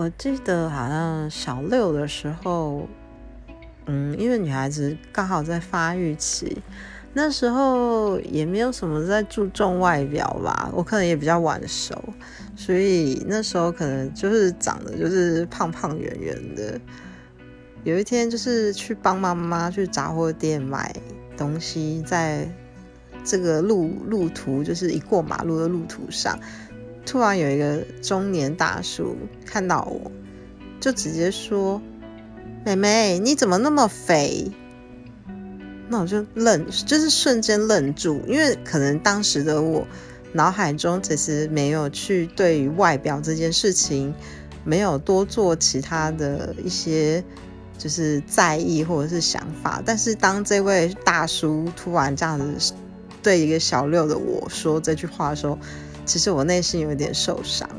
我记得好像小六的时候，嗯，因为女孩子刚好在发育期，那时候也没有什么在注重外表吧，我可能也比较晚熟，所以那时候可能就是长得就是胖胖圆圆的。有一天就是去帮妈妈去杂货店买东西，在这个路路途就是一过马路的路途上。突然有一个中年大叔看到我，就直接说：“妹妹，你怎么那么肥？”那我就愣，就是瞬间愣住，因为可能当时的我脑海中其实没有去对于外表这件事情没有多做其他的一些就是在意或者是想法。但是当这位大叔突然这样子对一个小六的我说这句话的时候，其实我内心有点受伤，